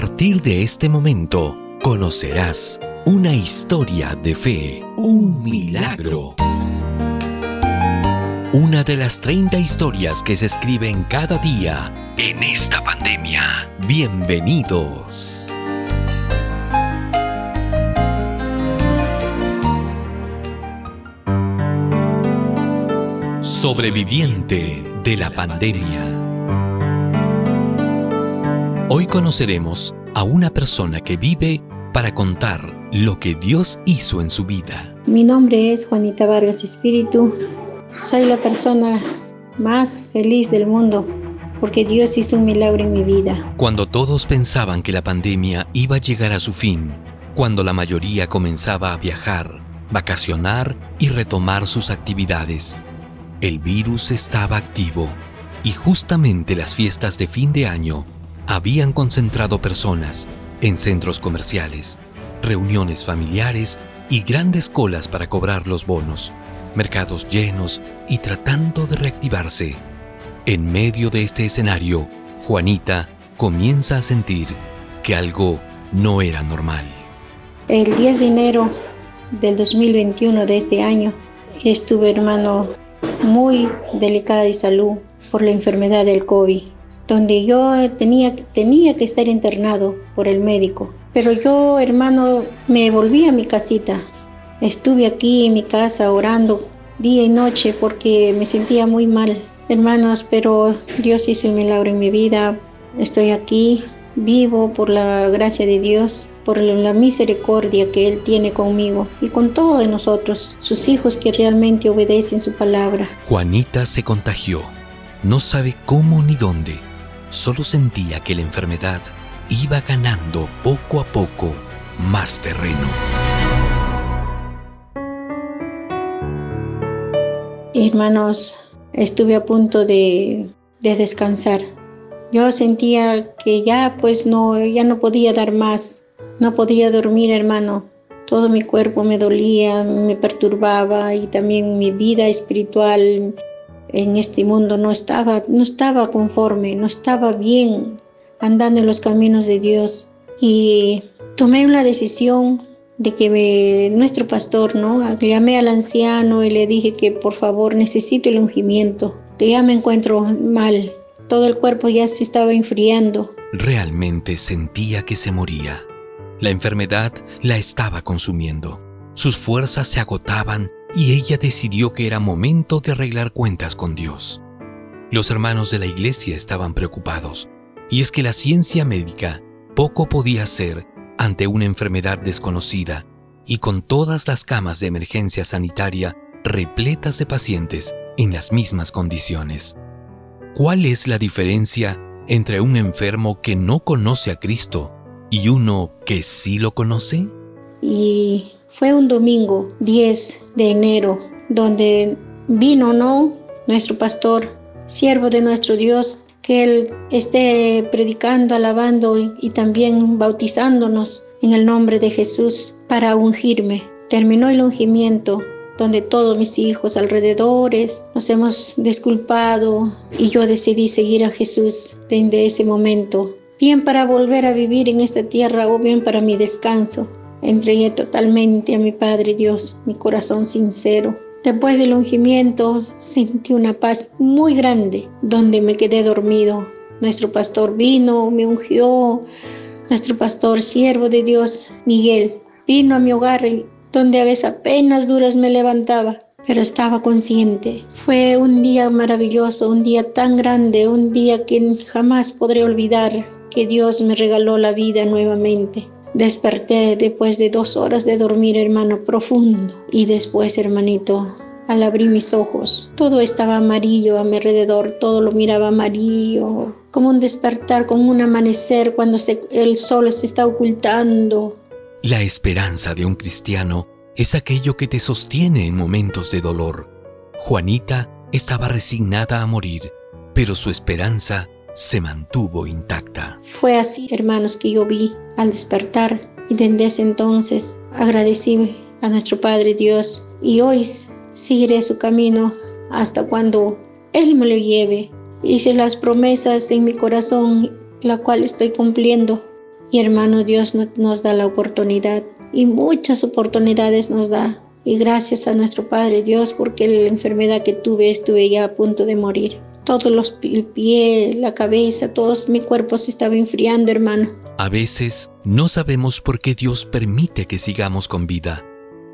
partir de este momento conocerás una historia de fe, un milagro. Una de las 30 historias que se escriben cada día en esta pandemia. Bienvenidos. Sobreviviente de la pandemia. Hoy conoceremos a una persona que vive para contar lo que Dios hizo en su vida. Mi nombre es Juanita Vargas Espíritu. Soy la persona más feliz del mundo porque Dios hizo un milagro en mi vida. Cuando todos pensaban que la pandemia iba a llegar a su fin, cuando la mayoría comenzaba a viajar, vacacionar y retomar sus actividades, el virus estaba activo y justamente las fiestas de fin de año habían concentrado personas en centros comerciales, reuniones familiares y grandes colas para cobrar los bonos, mercados llenos y tratando de reactivarse. En medio de este escenario, Juanita comienza a sentir que algo no era normal. El 10 de enero del 2021 de este año estuve hermano muy delicada de salud por la enfermedad del COVID donde yo tenía, tenía que estar internado por el médico. Pero yo, hermano, me volví a mi casita. Estuve aquí en mi casa orando día y noche porque me sentía muy mal. Hermanos, pero Dios hizo un milagro en mi vida. Estoy aquí, vivo por la gracia de Dios, por la misericordia que Él tiene conmigo y con todos nosotros, sus hijos que realmente obedecen su palabra. Juanita se contagió. No sabe cómo ni dónde solo sentía que la enfermedad iba ganando poco a poco más terreno. Hermanos, estuve a punto de, de, descansar. Yo sentía que ya pues no, ya no podía dar más. No podía dormir, hermano. Todo mi cuerpo me dolía, me perturbaba y también mi vida espiritual en este mundo no estaba, no estaba conforme, no estaba bien andando en los caminos de Dios. Y tomé una decisión de que nuestro pastor, ¿no? Llamé al anciano y le dije que por favor necesito el ungimiento, que ya me encuentro mal, todo el cuerpo ya se estaba enfriando. Realmente sentía que se moría. La enfermedad la estaba consumiendo. Sus fuerzas se agotaban y ella decidió que era momento de arreglar cuentas con Dios. Los hermanos de la iglesia estaban preocupados, y es que la ciencia médica poco podía hacer ante una enfermedad desconocida y con todas las camas de emergencia sanitaria repletas de pacientes en las mismas condiciones. ¿Cuál es la diferencia entre un enfermo que no conoce a Cristo y uno que sí lo conoce? Y fue un domingo 10 de enero donde vino, ¿no? Nuestro pastor, siervo de nuestro Dios, que Él esté predicando, alabando y, y también bautizándonos en el nombre de Jesús para ungirme. Terminó el ungimiento donde todos mis hijos alrededores nos hemos disculpado y yo decidí seguir a Jesús desde ese momento, bien para volver a vivir en esta tierra o bien para mi descanso. Entregué totalmente a mi Padre Dios mi corazón sincero. Después del ungimiento sentí una paz muy grande donde me quedé dormido. Nuestro pastor vino, me ungió. Nuestro pastor, siervo de Dios, Miguel, vino a mi hogar donde a veces apenas duras me levantaba, pero estaba consciente. Fue un día maravilloso, un día tan grande, un día que jamás podré olvidar que Dios me regaló la vida nuevamente. Desperté después de dos horas de dormir, hermano, profundo. Y después, hermanito, al abrir mis ojos, todo estaba amarillo a mi alrededor, todo lo miraba amarillo, como un despertar, como un amanecer cuando el sol se está ocultando. La esperanza de un cristiano es aquello que te sostiene en momentos de dolor. Juanita estaba resignada a morir, pero su esperanza se mantuvo intacta. Fue así, hermanos, que yo vi al despertar y desde ese entonces agradecí a nuestro Padre Dios y hoy seguiré su camino hasta cuando Él me lo lleve. Hice las promesas en mi corazón, la cual estoy cumpliendo. Y hermano, Dios nos da la oportunidad y muchas oportunidades nos da. Y gracias a nuestro Padre Dios, porque la enfermedad que tuve estuve ya a punto de morir. Todos los el pie, la cabeza, todo mi cuerpo se estaba enfriando, hermano. A veces no sabemos por qué Dios permite que sigamos con vida.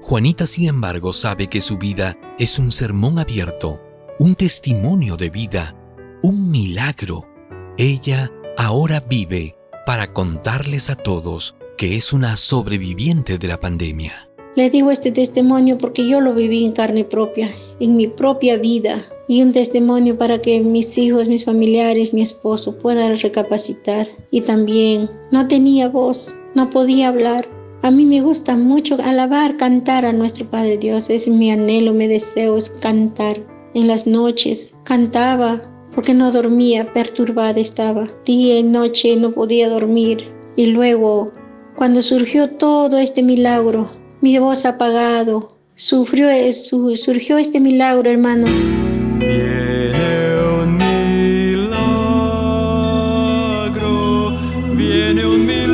Juanita, sin embargo, sabe que su vida es un sermón abierto, un testimonio de vida, un milagro. Ella ahora vive para contarles a todos que es una sobreviviente de la pandemia. Le digo este testimonio porque yo lo viví en carne propia, en mi propia vida, y un testimonio para que mis hijos, mis familiares, mi esposo puedan recapacitar. Y también no tenía voz, no podía hablar. A mí me gusta mucho alabar, cantar a nuestro Padre Dios. Es mi anhelo, mi deseo es cantar. En las noches cantaba porque no dormía, perturbada estaba. Día y noche no podía dormir. Y luego, cuando surgió todo este milagro, mi voz apagado, sufrió, surgió este milagro, hermanos. Viene un milagro, viene un milagro.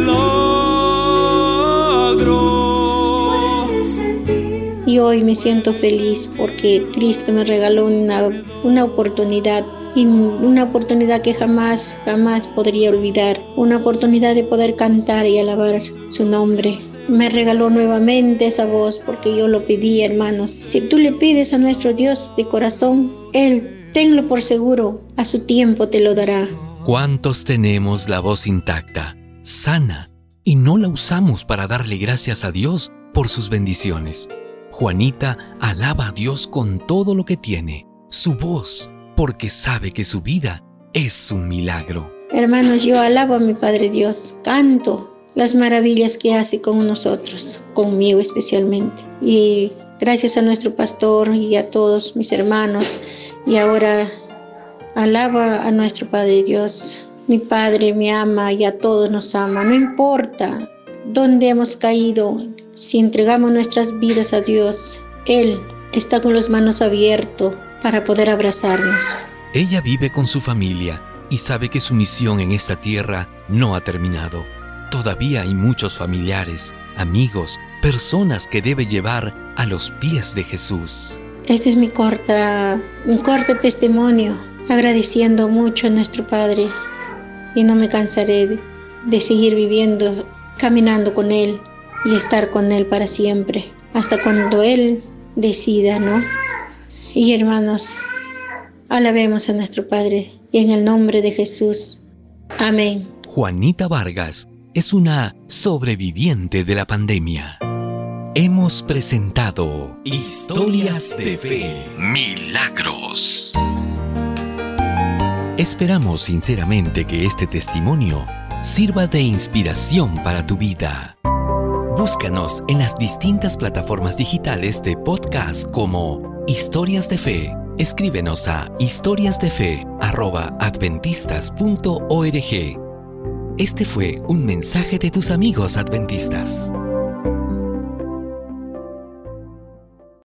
Y hoy me siento feliz porque Cristo me regaló una, una oportunidad y una oportunidad que jamás, jamás podría olvidar, una oportunidad de poder cantar y alabar su nombre. Me regaló nuevamente esa voz porque yo lo pedí, hermanos. Si tú le pides a nuestro Dios de corazón, Él, tenlo por seguro, a su tiempo te lo dará. ¿Cuántos tenemos la voz intacta, sana, y no la usamos para darle gracias a Dios por sus bendiciones? Juanita alaba a Dios con todo lo que tiene, su voz, porque sabe que su vida es un milagro. Hermanos, yo alabo a mi Padre Dios, canto las maravillas que hace con nosotros, conmigo especialmente. Y gracias a nuestro pastor y a todos mis hermanos, y ahora alaba a nuestro Padre Dios. Mi Padre me ama y a todos nos ama, no importa dónde hemos caído, si entregamos nuestras vidas a Dios, Él está con las manos abiertas para poder abrazarnos. Ella vive con su familia y sabe que su misión en esta tierra no ha terminado. Todavía hay muchos familiares, amigos, personas que debe llevar a los pies de Jesús. Este es mi corta, un corto testimonio, agradeciendo mucho a nuestro Padre y no me cansaré de, de seguir viviendo, caminando con Él y estar con Él para siempre, hasta cuando Él decida, ¿no? Y hermanos, alabemos a nuestro Padre y en el nombre de Jesús. Amén. Juanita Vargas es una sobreviviente de la pandemia. Hemos presentado Historias de Fe, Milagros. Esperamos sinceramente que este testimonio sirva de inspiración para tu vida. Búscanos en las distintas plataformas digitales de podcast como Historias de Fe. Escríbenos a historiasdefe.adventistas.org. Este fue un mensaje de tus amigos adventistas.